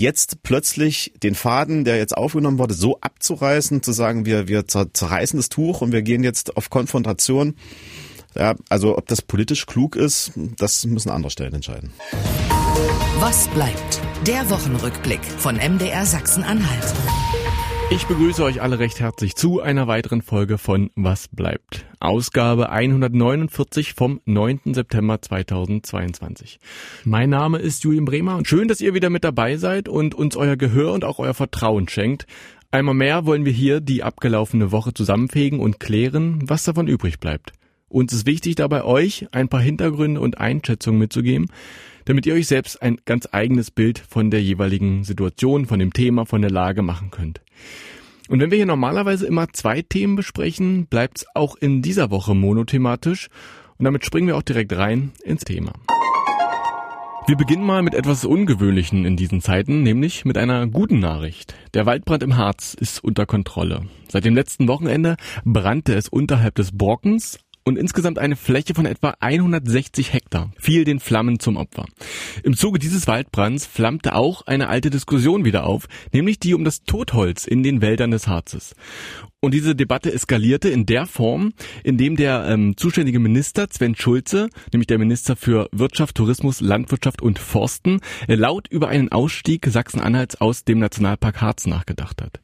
jetzt plötzlich den Faden, der jetzt aufgenommen wurde, so abzureißen, zu sagen, wir, wir zerreißen das Tuch und wir gehen jetzt auf Konfrontation. Ja, also ob das politisch klug ist, das müssen andere Stellen entscheiden. Was bleibt? Der Wochenrückblick von MDR Sachsen-Anhalt. Ich begrüße euch alle recht herzlich zu einer weiteren Folge von Was bleibt? Ausgabe 149 vom 9. September 2022. Mein Name ist Julian Bremer und schön, dass ihr wieder mit dabei seid und uns euer Gehör und auch euer Vertrauen schenkt. Einmal mehr wollen wir hier die abgelaufene Woche zusammenfegen und klären, was davon übrig bleibt. Uns ist wichtig dabei euch ein paar Hintergründe und Einschätzungen mitzugeben, damit ihr euch selbst ein ganz eigenes Bild von der jeweiligen Situation, von dem Thema, von der Lage machen könnt. Und wenn wir hier normalerweise immer zwei Themen besprechen, bleibt's auch in dieser Woche monothematisch. Und damit springen wir auch direkt rein ins Thema. Wir beginnen mal mit etwas Ungewöhnlichen in diesen Zeiten, nämlich mit einer guten Nachricht. Der Waldbrand im Harz ist unter Kontrolle. Seit dem letzten Wochenende brannte es unterhalb des Borkens, und insgesamt eine Fläche von etwa 160 Hektar fiel den Flammen zum Opfer. Im Zuge dieses Waldbrands flammte auch eine alte Diskussion wieder auf, nämlich die um das Totholz in den Wäldern des Harzes. Und diese Debatte eskalierte in der Form, in dem der ähm, zuständige Minister Sven Schulze, nämlich der Minister für Wirtschaft, Tourismus, Landwirtschaft und Forsten, laut über einen Ausstieg Sachsen-Anhalts aus dem Nationalpark Harz nachgedacht hat.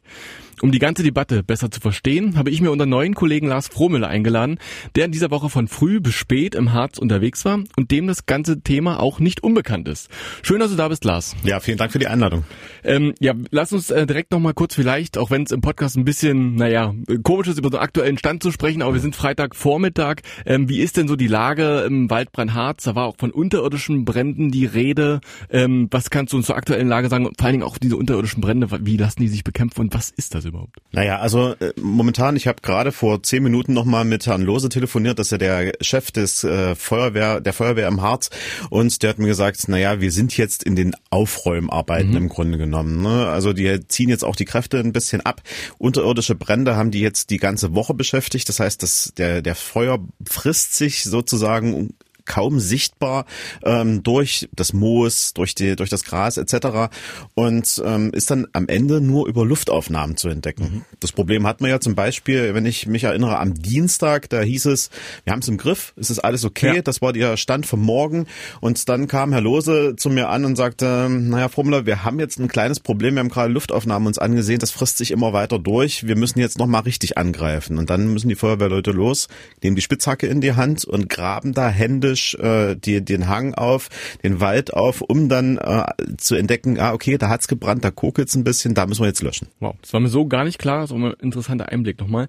Um die ganze Debatte besser zu verstehen, habe ich mir unseren neuen Kollegen Lars Frohmüller eingeladen, der in dieser Woche von früh bis spät im Harz unterwegs war und dem das ganze Thema auch nicht unbekannt ist. Schön, dass du da bist, Lars. Ja, vielen Dank für die Einladung. Ähm, ja, lass uns äh, direkt nochmal kurz vielleicht, auch wenn es im Podcast ein bisschen, naja, komisch ist, über so aktuellen Stand zu sprechen, aber wir sind Freitagvormittag. Ähm, wie ist denn so die Lage im Waldbrand Harz? Da war auch von unterirdischen Bränden die Rede. Ähm, was kannst du uns zur aktuellen Lage sagen? vor allen Dingen auch diese unterirdischen Brände, wie lassen die sich bekämpfen und was ist das überhaupt? Naja, also äh, momentan, ich habe gerade vor zehn Minuten nochmal mit Herrn Lose telefoniert, das ist ja der Chef des äh, Feuerwehr, der Feuerwehr im Harz und der hat mir gesagt, naja, wir sind jetzt in den Aufräumarbeiten mhm. im Grunde genommen. Ne? Also die ziehen jetzt auch die Kräfte ein bisschen ab. Unterirdische Brände haben die jetzt die ganze Woche beschäftigt. Das heißt, dass der, der Feuer frisst sich sozusagen kaum sichtbar ähm, durch das Moos, durch die, durch das Gras etc. und ähm, ist dann am Ende nur über Luftaufnahmen zu entdecken. Mhm. Das Problem hat man ja zum Beispiel, wenn ich mich erinnere, am Dienstag, da hieß es, wir haben es im Griff, es ist alles okay, ja. das war der Stand vom Morgen und dann kam Herr Lose zu mir an und sagte, naja, Fromler, wir haben jetzt ein kleines Problem, wir haben gerade Luftaufnahmen uns angesehen, das frisst sich immer weiter durch, wir müssen jetzt nochmal richtig angreifen und dann müssen die Feuerwehrleute los, nehmen die Spitzhacke in die Hand und graben da händisch händisch äh, die, den Hang auf, den Wald auf, um dann äh, zu entdecken, ah, okay, da hat's gebrannt, da kokelt's ein bisschen, da müssen wir jetzt löschen. Wow, das war mir so gar nicht klar, das war ein interessanter Einblick nochmal.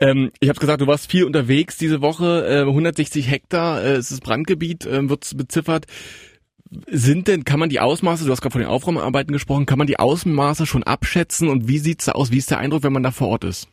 Ähm, ich habe gesagt, du warst viel unterwegs diese Woche, äh, 160 Hektar, äh, ist das Brandgebiet, äh, wird beziffert. Sind denn, kann man die Ausmaße, du hast gerade von den Aufräumarbeiten gesprochen, kann man die Ausmaße schon abschätzen und wie sieht's da aus? Wie ist der Eindruck, wenn man da vor Ort ist?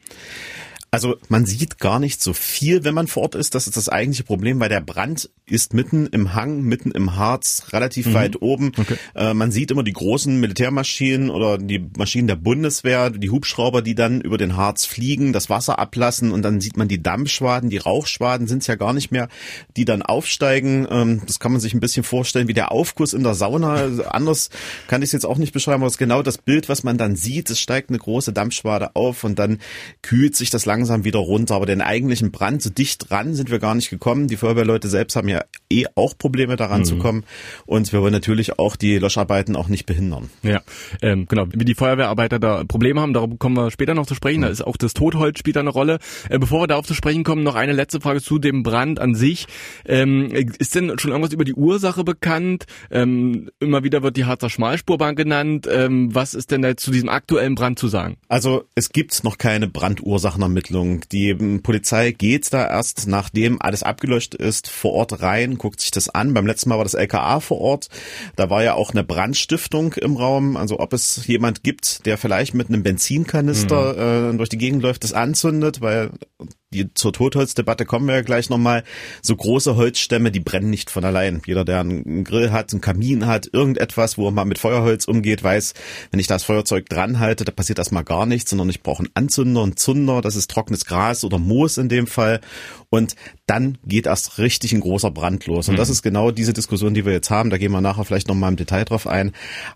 Also man sieht gar nicht so viel, wenn man fort ist. Das ist das eigentliche Problem, weil der Brand ist mitten im Hang, mitten im Harz, relativ mhm. weit oben. Okay. Äh, man sieht immer die großen Militärmaschinen oder die Maschinen der Bundeswehr, die Hubschrauber, die dann über den Harz fliegen, das Wasser ablassen und dann sieht man die Dampfschwaden, die Rauchschwaden sind es ja gar nicht mehr, die dann aufsteigen. Ähm, das kann man sich ein bisschen vorstellen wie der Aufguss in der Sauna. Also anders kann ich es jetzt auch nicht beschreiben, aber es ist genau das Bild, was man dann sieht. Es steigt eine große Dampfschwade auf und dann kühlt sich das langsam langsam wieder runter. Aber den eigentlichen Brand so dicht dran sind wir gar nicht gekommen. Die Feuerwehrleute selbst haben ja eh auch Probleme daran mhm. zu kommen. Und wir wollen natürlich auch die Löscharbeiten auch nicht behindern. Ja, ähm, genau. Wie die Feuerwehrarbeiter da Probleme haben, darauf kommen wir später noch zu sprechen. Mhm. Da ist auch das Totholz spielt da eine Rolle. Äh, bevor wir darauf zu sprechen kommen, noch eine letzte Frage zu dem Brand an sich. Ähm, ist denn schon irgendwas über die Ursache bekannt? Ähm, immer wieder wird die Harzer Schmalspurbahn genannt. Ähm, was ist denn da zu diesem aktuellen Brand zu sagen? Also es gibt noch keine Brandursachenermittlung Ermittlung. Die Polizei geht da erst, nachdem alles abgelöscht ist, vor Ort rein, guckt sich das an. Beim letzten Mal war das LKA vor Ort. Da war ja auch eine Brandstiftung im Raum. Also ob es jemand gibt, der vielleicht mit einem Benzinkanister mhm. äh, durch die Gegend läuft, das anzündet, weil die zur Totholzdebatte kommen wir ja gleich nochmal. So große Holzstämme, die brennen nicht von allein. Jeder, der einen Grill hat, einen Kamin hat, irgendetwas, wo man mit Feuerholz umgeht, weiß, wenn ich das Feuerzeug dran halte, da passiert erstmal gar nichts, sondern ich brauche einen Anzünder, einen Zunder, das ist trockenes Gras oder Moos in dem Fall. Und dann geht erst richtig ein großer Brand los. Und mhm. das ist genau diese Diskussion, die wir jetzt haben. Da gehen wir nachher vielleicht nochmal im Detail drauf ein.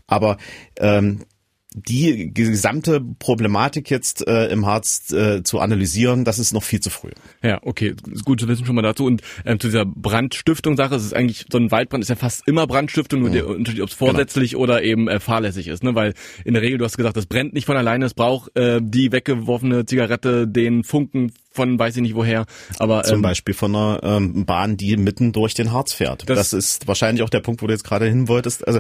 Aber ähm, die gesamte Problematik jetzt äh, im Harz äh, zu analysieren, das ist noch viel zu früh. Ja, okay, ist gut zu wissen schon mal dazu. Und ähm, zu dieser Brandstiftung-Sache, es ist eigentlich, so ein Waldbrand ist ja fast immer Brandstiftung, nur mhm. der Unterschied, ob es vorsätzlich genau. oder eben äh, fahrlässig ist. Ne? Weil in der Regel, du hast gesagt, das brennt nicht von alleine, es braucht äh, die weggeworfene Zigarette, den Funken von weiß ich nicht woher, aber zum ähm, Beispiel von einer ähm, Bahn, die mitten durch den Harz fährt. Das, das, ist wahrscheinlich auch der Punkt, wo du jetzt gerade hin wolltest. Also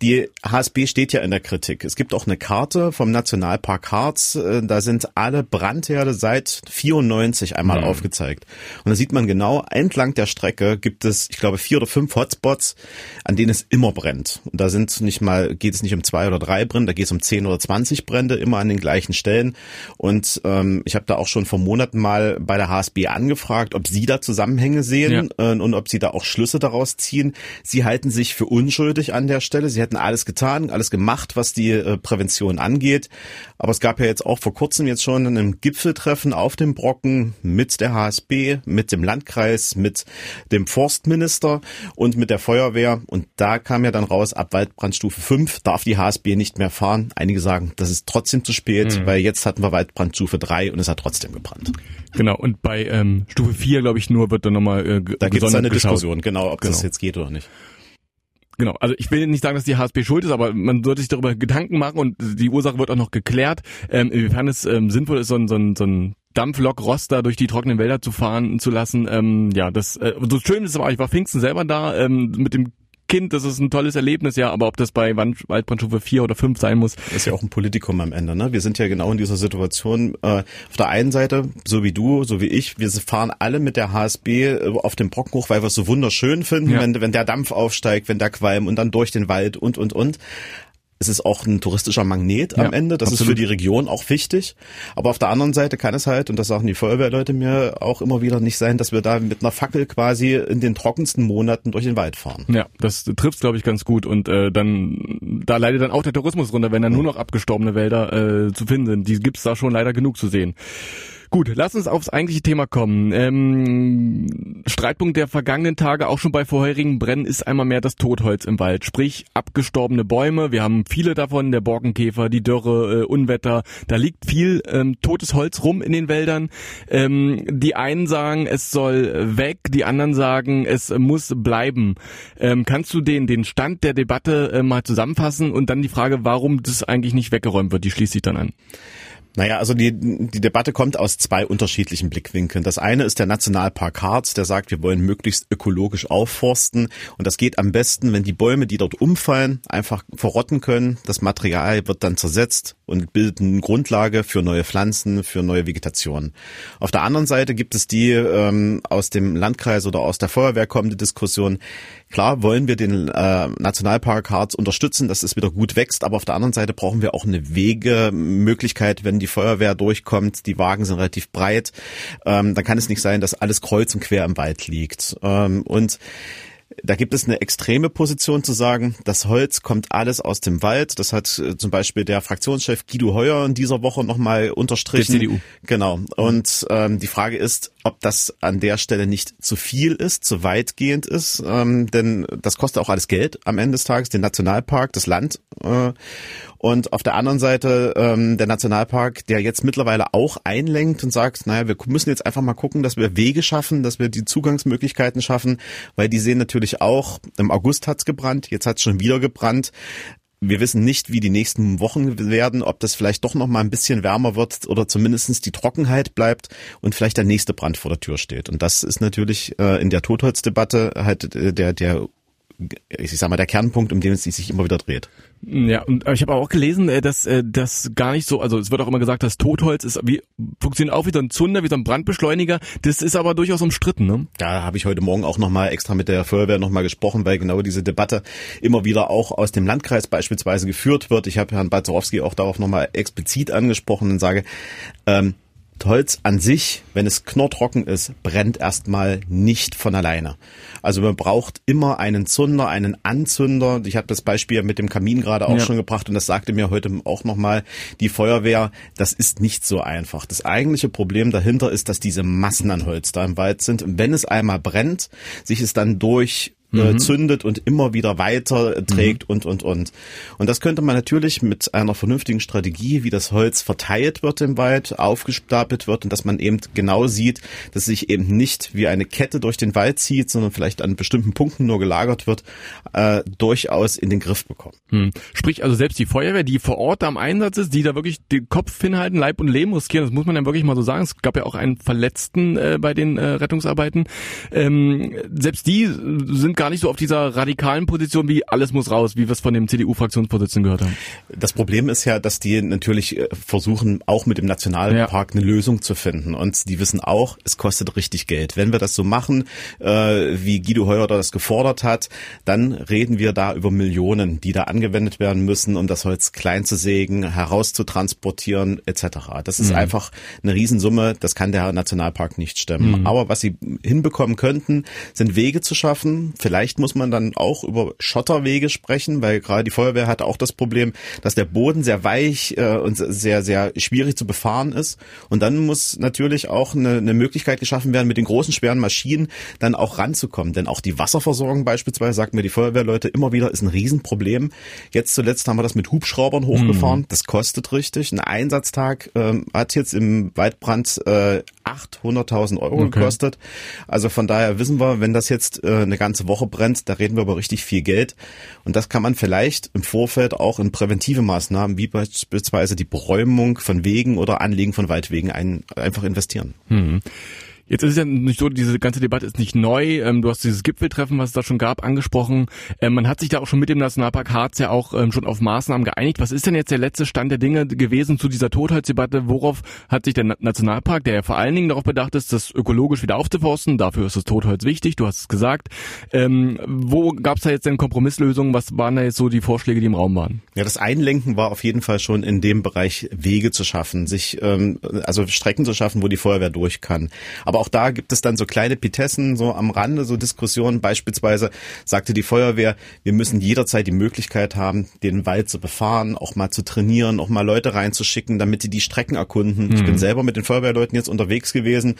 die HSB steht ja in der Kritik. Es gibt auch eine Karte vom Nationalpark Harz. Äh, da sind alle Brandherde seit 94 einmal mhm. aufgezeigt. Und da sieht man genau, entlang der Strecke gibt es, ich glaube, vier oder fünf Hotspots, an denen es immer brennt. Und da sind nicht mal, geht es nicht um zwei oder drei Brände, da geht es um zehn oder zwanzig Brände, immer an den gleichen Stellen. Und ähm, ich habe da auch schon vor Monaten mal mal bei der HSB angefragt, ob sie da Zusammenhänge sehen ja. äh, und ob sie da auch Schlüsse daraus ziehen. Sie halten sich für unschuldig an der Stelle. Sie hätten alles getan, alles gemacht, was die äh, Prävention angeht. Aber es gab ja jetzt auch vor kurzem jetzt schon ein Gipfeltreffen auf dem Brocken mit der HSB, mit dem Landkreis, mit dem Forstminister und mit der Feuerwehr. Und da kam ja dann raus, ab Waldbrandstufe 5 darf die HSB nicht mehr fahren. Einige sagen, das ist trotzdem zu spät, mhm. weil jetzt hatten wir Waldbrandstufe 3 und es hat trotzdem gebrannt. Genau, und bei ähm, Stufe 4, glaube ich, nur wird dann nochmal äh, Da gibt es eine geschaut. Diskussion, genau, ob genau. das jetzt geht oder nicht. Genau, also ich will nicht sagen, dass die HSB schuld ist, aber man sollte sich darüber Gedanken machen und die Ursache wird auch noch geklärt, ähm, inwiefern es ähm, sinnvoll ist, so ein, so ein, so ein Dampflokroster durch die trockenen Wälder zu fahren zu lassen. Ähm, ja, das äh, so schön ist es aber, ich war Pfingsten selber da ähm, mit dem Kind, das ist ein tolles Erlebnis, ja, aber ob das bei Waldbrandstufe 4 oder 5 sein muss. Das ist ja auch ein Politikum am Ende, ne? Wir sind ja genau in dieser Situation. Äh, auf der einen Seite, so wie du, so wie ich, wir fahren alle mit der HSB äh, auf dem Brocken hoch, weil wir es so wunderschön finden, ja. wenn, wenn der Dampf aufsteigt, wenn der Qualm und dann durch den Wald und, und, und es ist auch ein touristischer Magnet am ja, Ende. Das absolut. ist für die Region auch wichtig. Aber auf der anderen Seite kann es halt, und das sagen die Feuerwehrleute mir auch immer wieder, nicht sein, dass wir da mit einer Fackel quasi in den trockensten Monaten durch den Wald fahren. Ja, das trifft glaube ich ganz gut. Und äh, dann da leidet dann auch der Tourismus runter, wenn da nur noch abgestorbene Wälder äh, zu finden sind. Die gibt's da schon leider genug zu sehen. Gut, lass uns aufs eigentliche Thema kommen. Ähm, Streitpunkt der vergangenen Tage, auch schon bei vorherigen Brennen, ist einmal mehr das Totholz im Wald. Sprich, abgestorbene Bäume. Wir haben viele davon, der Borkenkäfer, die Dürre, äh, Unwetter. Da liegt viel ähm, totes Holz rum in den Wäldern. Ähm, die einen sagen, es soll weg, die anderen sagen, es muss bleiben. Ähm, kannst du den, den Stand der Debatte äh, mal zusammenfassen und dann die Frage, warum das eigentlich nicht weggeräumt wird, die schließt sich dann an. Naja, also die, die Debatte kommt aus zwei unterschiedlichen Blickwinkeln. Das eine ist der Nationalpark Harz, der sagt, wir wollen möglichst ökologisch aufforsten. Und das geht am besten, wenn die Bäume, die dort umfallen, einfach verrotten können. Das Material wird dann zersetzt und bildet eine Grundlage für neue Pflanzen, für neue Vegetation. Auf der anderen Seite gibt es die ähm, aus dem Landkreis oder aus der Feuerwehr kommende Diskussion, Klar wollen wir den äh, Nationalpark Harz unterstützen, dass es wieder gut wächst, aber auf der anderen Seite brauchen wir auch eine Wegemöglichkeit, wenn die Feuerwehr durchkommt. Die Wagen sind relativ breit. Ähm, dann kann es nicht sein, dass alles kreuz und quer im Wald liegt. Ähm, und da gibt es eine extreme Position zu sagen, das Holz kommt alles aus dem Wald. Das hat äh, zum Beispiel der Fraktionschef Guido Heuer in dieser Woche nochmal unterstrichen. Die CDU. Genau. Und ähm, die Frage ist, ob das an der Stelle nicht zu viel ist, zu weitgehend ist. Ähm, denn das kostet auch alles Geld am Ende des Tages, den Nationalpark, das Land. Äh, und auf der anderen Seite ähm, der Nationalpark, der jetzt mittlerweile auch einlenkt und sagt, naja, wir müssen jetzt einfach mal gucken, dass wir Wege schaffen, dass wir die Zugangsmöglichkeiten schaffen, weil die sehen natürlich auch, im August hat's gebrannt, jetzt hat's schon wieder gebrannt. Wir wissen nicht, wie die nächsten Wochen werden, ob das vielleicht doch noch mal ein bisschen wärmer wird oder zumindestens die Trockenheit bleibt und vielleicht der nächste Brand vor der Tür steht. Und das ist natürlich äh, in der Totholzdebatte halt äh, der, der ich sag mal, der Kernpunkt, um den es sich immer wieder dreht. Ja, und ich habe auch gelesen, äh, dass äh, das gar nicht so, also es wird auch immer gesagt, dass Totholz ist wie funktioniert auch wie so ein Zunder, wie so ein Brandbeschleuniger. Das ist aber durchaus umstritten, ne? Da habe ich heute Morgen auch nochmal extra mit der Feuerwehr nochmal gesprochen, weil genau diese Debatte immer wieder auch aus dem Landkreis beispielsweise geführt wird. Ich habe Herrn Balzerowski auch darauf nochmal explizit angesprochen und sage, ähm, Holz an sich, wenn es knorrtrocken ist, brennt erstmal nicht von alleine. Also man braucht immer einen Zunder, einen Anzünder. Ich habe das Beispiel mit dem Kamin gerade auch ja. schon gebracht und das sagte mir heute auch nochmal die Feuerwehr, das ist nicht so einfach. Das eigentliche Problem dahinter ist, dass diese Massen an Holz da im Wald sind. Und wenn es einmal brennt, sich es dann durch mhm. zündet und immer wieder weiter trägt mhm. und, und, und. Und das könnte man natürlich mit einer vernünftigen Strategie, wie das Holz verteilt wird im Wald, aufgestapelt wird und dass man eben genau sieht, dass sich eben nicht wie eine Kette durch den Wald zieht, sondern vielleicht an bestimmten Punkten nur gelagert wird, äh, durchaus in den Griff bekommen. Hm. Sprich also selbst die Feuerwehr, die vor Ort am Einsatz ist, die da wirklich den Kopf hinhalten, Leib und Leben riskieren, das muss man ja wirklich mal so sagen. Es gab ja auch einen Verletzten äh, bei den äh, Rettungsarbeiten. Ähm, selbst die sind gar nicht so auf dieser radikalen Position wie alles muss raus, wie wir es von dem CDU-Fraktionsvorsitzenden gehört haben. Das Problem ist ja, dass die natürlich äh, versuchen, auch mit dem Nationalpark ja. eine Lösung zu finden. Und die wissen auch, es kostet richtig Geld. Wenn wir das so machen, äh, wie Guido Heuer das gefordert hat, dann reden wir da über Millionen, die da angewendet werden müssen, um das Holz klein zu sägen, herauszutransportieren etc. Das ist mhm. einfach eine Riesensumme, das kann der Nationalpark nicht stemmen. Mhm. Aber was sie hinbekommen könnten, sind Wege zu schaffen, vielleicht muss man dann auch über Schotterwege sprechen, weil gerade die Feuerwehr hat auch das Problem, dass der Boden sehr weich äh, und sehr, sehr schwierig zu befahren ist. Und dann muss natürlich auch eine, eine Möglichkeit geschaffen werden, mit den großen, schweren Maschinen dann auch ranzukommen. Denn auch die Wasserversorgung beispielsweise, sagt mir die Feuerwehrleute immer wieder, ist ein Riesenproblem. Jetzt zuletzt haben wir das mit Hubschraubern hochgefahren. Mhm. Das kostet richtig. Ein Einsatztag ähm, hat jetzt im Waldbrand äh, 800.000 Euro okay. gekostet. Also von daher wissen wir, wenn das jetzt äh, eine ganze Woche brennt, da reden wir über richtig viel Geld. Und das kann man vielleicht im Vorfeld auch in präventive Maßnahmen, wie beispielsweise die Beräumung von Wegen oder Anlegen von Waldwegen ein, einfach investieren. Hm. Jetzt ist es ja nicht so, diese ganze Debatte ist nicht neu. Ähm, du hast dieses Gipfeltreffen, was es da schon gab, angesprochen. Ähm, man hat sich da auch schon mit dem Nationalpark Harz ja auch ähm, schon auf Maßnahmen geeinigt. Was ist denn jetzt der letzte Stand der Dinge gewesen zu dieser Totholzdebatte? Worauf hat sich der Nationalpark, der ja vor allen Dingen darauf bedacht ist, das ökologisch wieder aufzuforsten, dafür ist das Totholz wichtig, du hast es gesagt. Wo gab es da jetzt denn Kompromisslösungen? Was waren da jetzt so die Vorschläge, die im Raum waren? Ja, das Einlenken war auf jeden Fall schon in dem Bereich Wege zu schaffen, sich also Strecken zu schaffen, wo die Feuerwehr durch kann. Aber auch da gibt es dann so kleine Pitessen so am Rande, so Diskussionen. Beispielsweise sagte die Feuerwehr, wir müssen jederzeit die Möglichkeit haben, den Wald zu befahren, auch mal zu trainieren, auch mal Leute reinzuschicken, damit die die Strecken erkunden. Mhm. Ich bin mhm. selber mit den Feuerwehrleuten jetzt unterwegs gewesen,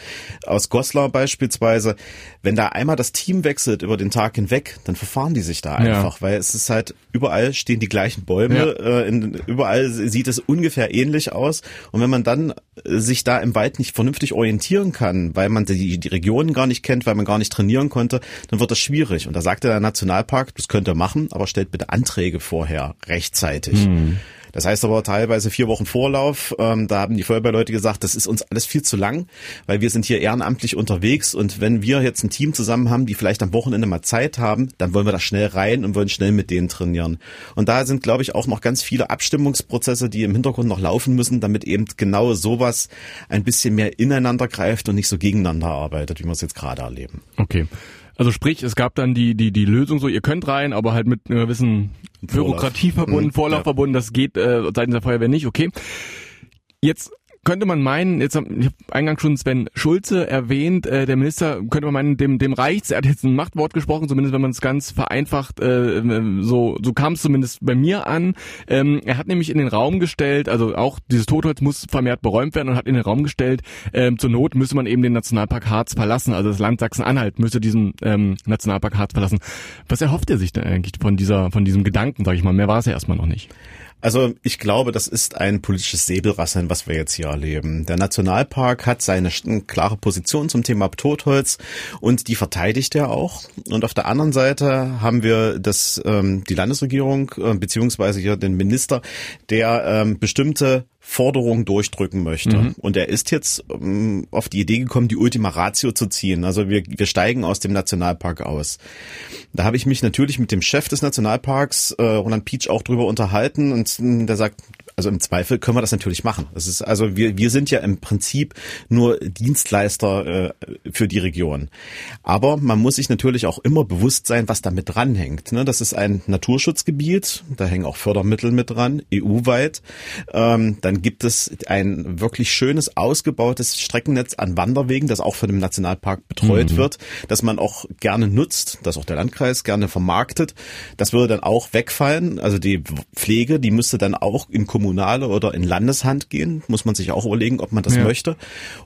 aus Goslar beispielsweise. Wenn da einmal das Team wechselt über den Tag hinweg, dann verfahren die sich da einfach, ja. weil es ist halt, überall stehen die gleichen Bäume, ja. äh, in, überall sieht es ungefähr ähnlich aus. Und wenn man dann sich da im Wald nicht vernünftig orientieren kann, weil man die die, Regionen gar nicht kennt, weil man gar nicht trainieren konnte, dann wird das schwierig. Und da sagte der Nationalpark, das könnt ihr machen, aber stellt bitte Anträge vorher rechtzeitig. Mhm. Das heißt aber teilweise vier Wochen Vorlauf. Ähm, da haben die Feuerwehrleute gesagt, das ist uns alles viel zu lang, weil wir sind hier ehrenamtlich unterwegs und wenn wir jetzt ein Team zusammen haben, die vielleicht am Wochenende mal Zeit haben, dann wollen wir da schnell rein und wollen schnell mit denen trainieren. Und da sind, glaube ich, auch noch ganz viele Abstimmungsprozesse, die im Hintergrund noch laufen müssen, damit eben genau sowas ein bisschen mehr ineinander greift und nicht so gegeneinander arbeitet, wie wir es jetzt gerade erleben. Okay. Also sprich, es gab dann die, die, die Lösung so, ihr könnt rein, aber halt mit einer gewissen Bürokratie verbunden, mhm. Vorlauf verbunden, das geht äh, seitens der Feuerwehr nicht, okay. Jetzt könnte man meinen, jetzt hab, ich habe eingangs schon Sven Schulze erwähnt, äh, der Minister könnte man meinen, dem dem reicht's, er hat jetzt ein Machtwort gesprochen, zumindest wenn man es ganz vereinfacht, äh, so so kam es zumindest bei mir an. Ähm, er hat nämlich in den Raum gestellt, also auch dieses Totholz muss vermehrt beräumt werden und hat in den Raum gestellt, ähm, zur Not müsse man eben den Nationalpark Harz verlassen, also das Land Sachsen-Anhalt müsse diesen ähm, Nationalpark Harz verlassen. Was erhofft er sich denn eigentlich von dieser von diesem Gedanken, sage ich mal? Mehr war es ja erstmal noch nicht. Also ich glaube, das ist ein politisches Säbelrasseln, was wir jetzt hier erleben. Der Nationalpark hat seine klare Position zum Thema Totholz und die verteidigt er auch. Und auf der anderen Seite haben wir das, ähm, die Landesregierung äh, beziehungsweise hier den Minister, der ähm, bestimmte Forderung durchdrücken möchte. Mhm. Und er ist jetzt ähm, auf die Idee gekommen, die Ultima Ratio zu ziehen. Also wir, wir steigen aus dem Nationalpark aus. Da habe ich mich natürlich mit dem Chef des Nationalparks, äh, Roland Peach, auch drüber unterhalten und äh, der sagt, also im Zweifel können wir das natürlich machen. Das ist also wir wir sind ja im Prinzip nur Dienstleister äh, für die Region. Aber man muss sich natürlich auch immer bewusst sein, was damit dranhängt. Ne? Das ist ein Naturschutzgebiet, da hängen auch Fördermittel mit dran, EU-weit. Ähm, dann dann gibt es ein wirklich schönes, ausgebautes Streckennetz an Wanderwegen, das auch von dem Nationalpark betreut mhm. wird, das man auch gerne nutzt, das auch der Landkreis gerne vermarktet. Das würde dann auch wegfallen. Also die Pflege, die müsste dann auch in kommunale oder in Landeshand gehen. Muss man sich auch überlegen, ob man das ja. möchte.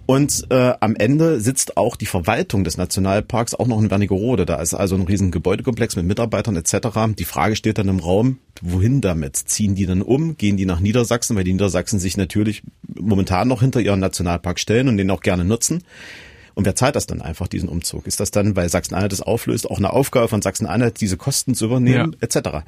Und äh, am Ende sitzt auch die Verwaltung des Nationalparks auch noch in Wernigerode. Da ist also ein riesen Gebäudekomplex mit Mitarbeitern etc. Die Frage steht dann im Raum, wohin damit? Ziehen die dann um? Gehen die nach Niedersachsen? Weil die Niedersachsen sich natürlich momentan noch hinter ihren Nationalpark stellen und den auch gerne nutzen. Und wer zahlt das dann einfach, diesen Umzug? Ist das dann, weil Sachsen-Anhalt das auflöst, auch eine Aufgabe von Sachsen-Anhalt, diese Kosten zu übernehmen, ja. etc.?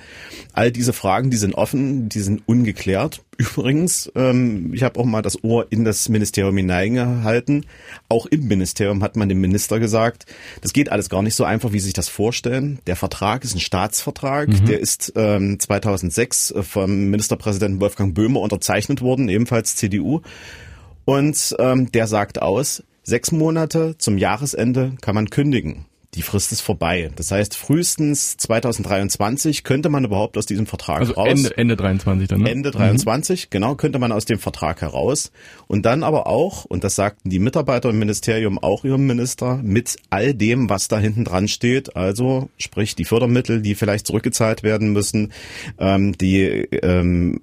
All diese Fragen, die sind offen, die sind ungeklärt. Übrigens, ähm, ich habe auch mal das Ohr in das Ministerium hineingehalten. Auch im Ministerium hat man dem Minister gesagt, das geht alles gar nicht so einfach, wie Sie sich das vorstellen. Der Vertrag ist ein Staatsvertrag, mhm. der ist ähm, 2006 vom Ministerpräsidenten Wolfgang Böhmer unterzeichnet worden, ebenfalls CDU. Und ähm, der sagt aus, Sechs Monate zum Jahresende kann man kündigen die Frist ist vorbei. Das heißt, frühestens 2023 könnte man überhaupt aus diesem Vertrag also raus. Ende, Ende 23 dann, ne? Ende 23, mhm. genau, könnte man aus dem Vertrag heraus. Und dann aber auch, und das sagten die Mitarbeiter im Ministerium auch ihrem Minister, mit all dem, was da hinten dran steht, also sprich die Fördermittel, die vielleicht zurückgezahlt werden müssen, ähm, die ähm,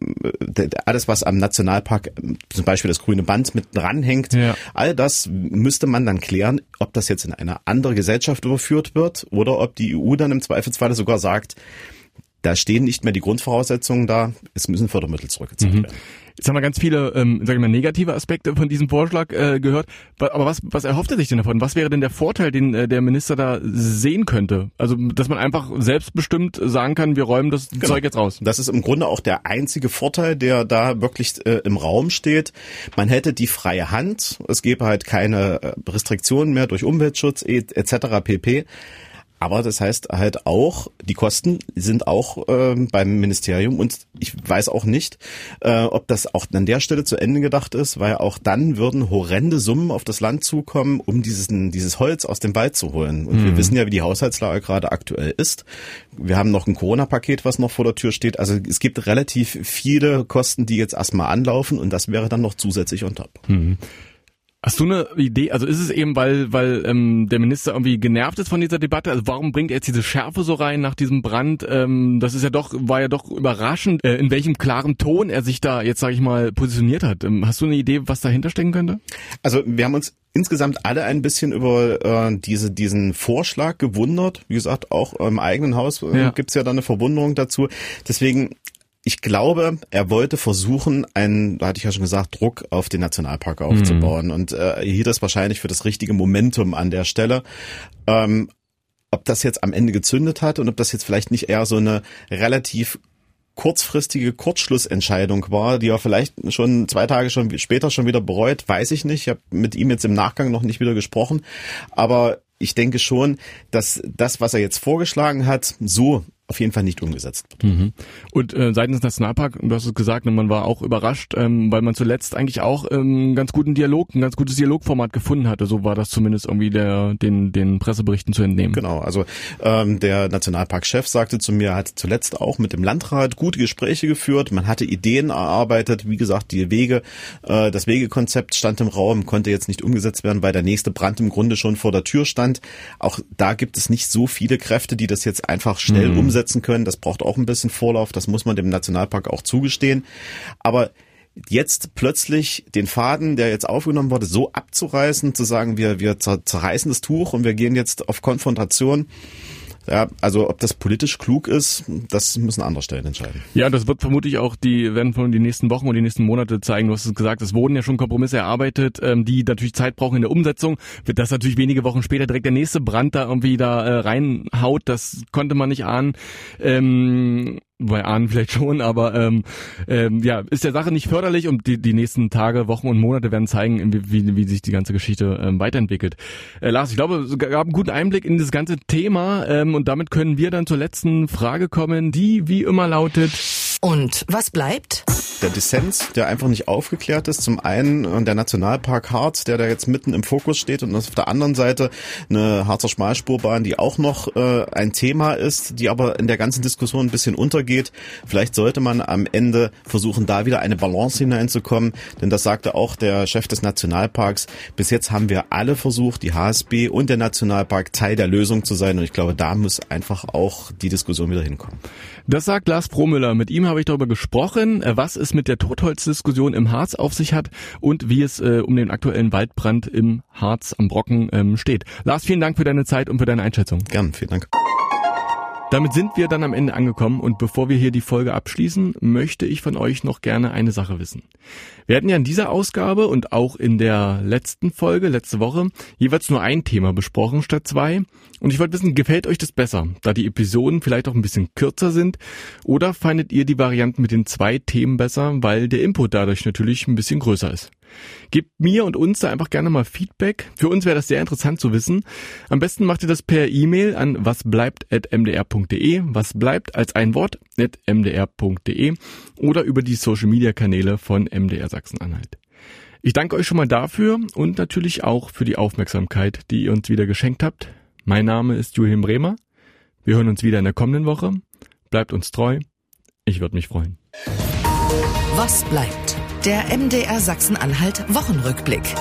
alles, was am Nationalpark, zum Beispiel das grüne Band mit dranhängt, ja. all das müsste man dann klären, ob das jetzt in eine andere Gesellschaft überführt wird oder ob die EU dann im Zweifelsfalle sogar sagt, da stehen nicht mehr die Grundvoraussetzungen da, es müssen Fördermittel zurückgezahlt mhm. werden. Jetzt haben wir ganz viele, ähm, sag ich mal, negative Aspekte von diesem Vorschlag äh, gehört. Aber was, was erhofft er sich denn davon? Was wäre denn der Vorteil, den äh, der Minister da sehen könnte? Also, dass man einfach selbstbestimmt sagen kann, wir räumen das genau. Zeug jetzt raus. Das ist im Grunde auch der einzige Vorteil, der da wirklich äh, im Raum steht. Man hätte die freie Hand. Es gäbe halt keine äh, Restriktionen mehr durch Umweltschutz etc. pp. Aber das heißt halt auch, die Kosten sind auch äh, beim Ministerium und ich weiß auch nicht, äh, ob das auch an der Stelle zu Ende gedacht ist, weil auch dann würden horrende Summen auf das Land zukommen, um dieses, dieses Holz aus dem Wald zu holen. Und mhm. wir wissen ja, wie die Haushaltslage gerade aktuell ist. Wir haben noch ein Corona-Paket, was noch vor der Tür steht. Also es gibt relativ viele Kosten, die jetzt erstmal anlaufen und das wäre dann noch zusätzlich on top. Mhm. Hast du eine Idee? Also ist es eben, weil weil ähm, der Minister irgendwie genervt ist von dieser Debatte? Also warum bringt er jetzt diese Schärfe so rein nach diesem Brand? Ähm, das ist ja doch war ja doch überraschend, äh, in welchem klaren Ton er sich da jetzt sage ich mal positioniert hat. Ähm, hast du eine Idee, was dahinter stecken könnte? Also wir haben uns insgesamt alle ein bisschen über äh, diese diesen Vorschlag gewundert. Wie gesagt, auch im eigenen Haus äh, ja. gibt's ja da eine Verwunderung dazu. Deswegen ich glaube, er wollte versuchen, einen, da hatte ich ja schon gesagt, Druck auf den Nationalpark aufzubauen. Mhm. Und äh, er hielt das wahrscheinlich für das richtige Momentum an der Stelle. Ähm, ob das jetzt am Ende gezündet hat und ob das jetzt vielleicht nicht eher so eine relativ kurzfristige Kurzschlussentscheidung war, die er vielleicht schon zwei Tage schon später schon wieder bereut, weiß ich nicht. Ich habe mit ihm jetzt im Nachgang noch nicht wieder gesprochen, aber ich denke schon, dass das, was er jetzt vorgeschlagen hat, so auf jeden Fall nicht umgesetzt wird. Mhm. Und äh, seitens Nationalpark, du hast es gesagt, ne, man war auch überrascht, ähm, weil man zuletzt eigentlich auch ähm, ganz guten Dialog, ein ganz gutes Dialogformat gefunden hatte. So war das zumindest irgendwie der, den, den Presseberichten zu entnehmen. Genau, also ähm, der Nationalparkchef sagte zu mir, hat zuletzt auch mit dem Landrat gute Gespräche geführt, man hatte Ideen erarbeitet, wie gesagt, die Wege, äh, das Wegekonzept stand im Raum, konnte jetzt nicht umgesetzt werden, weil der nächste Brand im Grunde schon vor der Tür stand. Auch da gibt es nicht so viele Kräfte, die das jetzt einfach schnell mhm. umsetzen umsetzen können. Das braucht auch ein bisschen Vorlauf, das muss man dem Nationalpark auch zugestehen. Aber jetzt plötzlich den Faden, der jetzt aufgenommen wurde, so abzureißen, zu sagen, wir, wir zerreißen das Tuch und wir gehen jetzt auf Konfrontation, ja, also ob das politisch klug ist, das müssen andere Stellen entscheiden. Ja, das wird vermutlich auch die, werden von die nächsten Wochen und die nächsten Monate zeigen. Du hast es gesagt, es wurden ja schon Kompromisse erarbeitet, ähm, die natürlich Zeit brauchen in der Umsetzung. Wird das natürlich wenige Wochen später direkt der nächste Brand da irgendwie da äh, reinhaut, das konnte man nicht ahnen. Ähm, bei Ahnen vielleicht schon, aber ähm, ähm, ja, ist der Sache nicht förderlich und die, die nächsten Tage, Wochen und Monate werden zeigen, wie, wie, wie sich die ganze Geschichte ähm, weiterentwickelt. Äh, Lars, ich glaube, es gab einen guten Einblick in das ganze Thema ähm, und damit können wir dann zur letzten Frage kommen, die wie immer lautet. Und was bleibt? der Dissens, der einfach nicht aufgeklärt ist. Zum einen der Nationalpark Harz, der da jetzt mitten im Fokus steht und auf der anderen Seite eine Harzer Schmalspurbahn, die auch noch äh, ein Thema ist, die aber in der ganzen Diskussion ein bisschen untergeht. Vielleicht sollte man am Ende versuchen, da wieder eine Balance hineinzukommen, denn das sagte auch der Chef des Nationalparks. Bis jetzt haben wir alle versucht, die HSB und der Nationalpark Teil der Lösung zu sein und ich glaube, da muss einfach auch die Diskussion wieder hinkommen. Das sagt Lars Promüller. Mit ihm habe ich darüber gesprochen, äh, was es mit der Totholzdiskussion im Harz auf sich hat und wie es äh, um den aktuellen Waldbrand im Harz am Brocken ähm, steht. Lars, vielen Dank für deine Zeit und für deine Einschätzung. Gern, vielen Dank. Damit sind wir dann am Ende angekommen und bevor wir hier die Folge abschließen, möchte ich von euch noch gerne eine Sache wissen. Wir hatten ja in dieser Ausgabe und auch in der letzten Folge, letzte Woche, jeweils nur ein Thema besprochen statt zwei. Und ich wollte wissen, gefällt euch das besser, da die Episoden vielleicht auch ein bisschen kürzer sind? Oder fandet ihr die Varianten mit den zwei Themen besser, weil der Input dadurch natürlich ein bisschen größer ist? Gebt mir und uns da einfach gerne mal Feedback. Für uns wäre das sehr interessant zu wissen. Am besten macht ihr das per E-Mail an wasbleibt.mdr.de, was bleibt als ein Wort mdr.de oder über die Social Media Kanäle von MDR Sachsen-Anhalt. Ich danke euch schon mal dafür und natürlich auch für die Aufmerksamkeit, die ihr uns wieder geschenkt habt. Mein Name ist Julian Bremer. Wir hören uns wieder in der kommenden Woche. Bleibt uns treu. Ich würde mich freuen. Was bleibt? Der MDR Sachsen-Anhalt Wochenrückblick.